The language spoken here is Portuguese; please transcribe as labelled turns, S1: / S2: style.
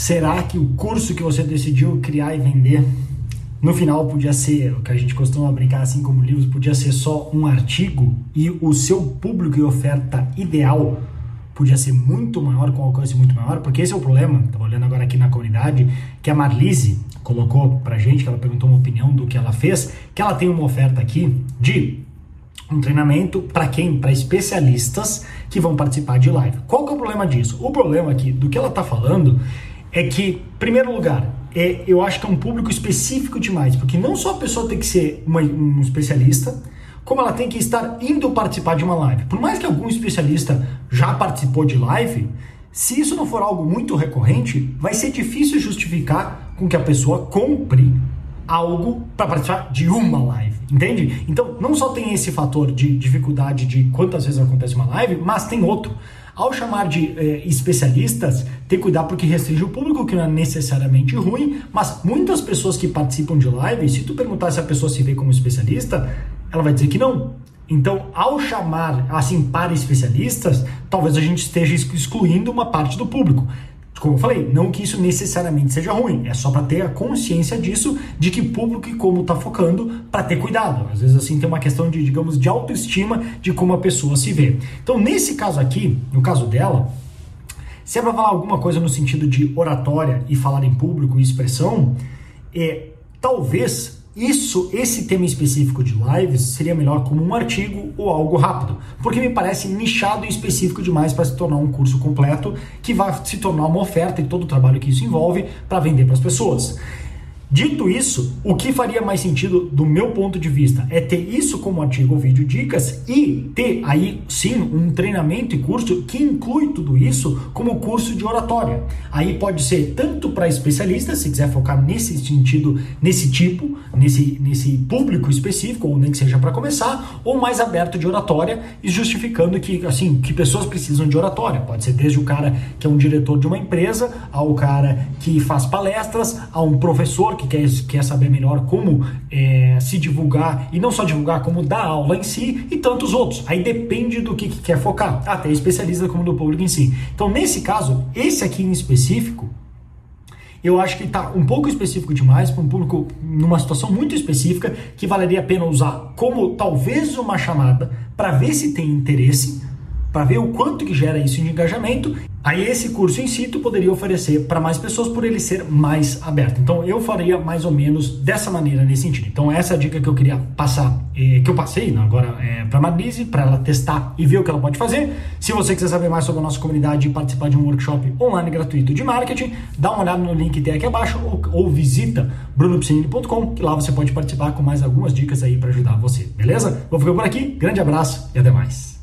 S1: Será que o curso que você decidiu criar e vender no final podia ser, o que a gente costuma brincar assim como livros, podia ser só um artigo e o seu público e oferta ideal podia ser muito maior, com alcance muito maior, porque esse é o problema, estava olhando agora aqui na comunidade, que a Marlise colocou pra gente, que ela perguntou uma opinião do que ela fez, que ela tem uma oferta aqui de um treinamento para quem? Para especialistas que vão participar de live. Qual que é o problema disso? O problema aqui do que ela está falando é que, em primeiro lugar, é, eu acho que é um público específico demais, porque não só a pessoa tem que ser uma, um especialista, como ela tem que estar indo participar de uma live. Por mais que algum especialista já participou de live, se isso não for algo muito recorrente, vai ser difícil justificar com que a pessoa compre algo para participar de uma live, entende? Então, não só tem esse fator de dificuldade de quantas vezes acontece uma live, mas tem outro. Ao chamar de eh, especialistas, tem que cuidar porque restringe o público, que não é necessariamente ruim, mas muitas pessoas que participam de live, se tu perguntar se a pessoa se vê como especialista, ela vai dizer que não. Então, ao chamar assim para especialistas, talvez a gente esteja excluindo uma parte do público. Como eu falei, não que isso necessariamente seja ruim, é só para ter a consciência disso, de que público e como está focando, para ter cuidado. Às vezes assim tem uma questão de, digamos, de autoestima de como a pessoa se vê. Então, nesse caso aqui, no caso dela, se é para falar alguma coisa no sentido de oratória e falar em público e expressão, é, talvez isso, esse tema específico de lives seria melhor como um artigo ou algo rápido, porque me parece nichado e específico demais para se tornar um curso completo que vai se tornar uma oferta e todo o trabalho que isso envolve para vender para as pessoas. Dito isso, o que faria mais sentido do meu ponto de vista é ter isso como artigo ou vídeo dicas e ter aí sim um treinamento e curso que inclui tudo isso como curso de oratória. Aí pode ser tanto para especialistas, se quiser focar nesse sentido, nesse tipo, nesse, nesse público específico, ou nem que seja para começar, ou mais aberto de oratória e justificando que assim que pessoas precisam de oratória. Pode ser desde o cara que é um diretor de uma empresa, ao cara que faz palestras, a um professor que quer, quer saber melhor como é, se divulgar, e não só divulgar, como dar aula em si, e tantos outros. Aí depende do que, que quer focar, até especialista como do público em si. Então, nesse caso, esse aqui em específico, eu acho que está um pouco específico demais para um público numa situação muito específica que valeria a pena usar como talvez uma chamada para ver se tem interesse, para ver o quanto que gera isso de engajamento Aí esse curso em si tu poderia oferecer para mais pessoas por ele ser mais aberto. Então eu faria mais ou menos dessa maneira nesse sentido. Então essa é dica que eu queria passar, eh, que eu passei né, agora é, para a Marlise, para ela testar e ver o que ela pode fazer. Se você quiser saber mais sobre a nossa comunidade e participar de um workshop online gratuito de marketing, dá uma olhada no link que tem aqui abaixo ou, ou visita brunopsinini.com, que lá você pode participar com mais algumas dicas aí para ajudar você, beleza? Vou ficar por aqui, grande abraço e até mais.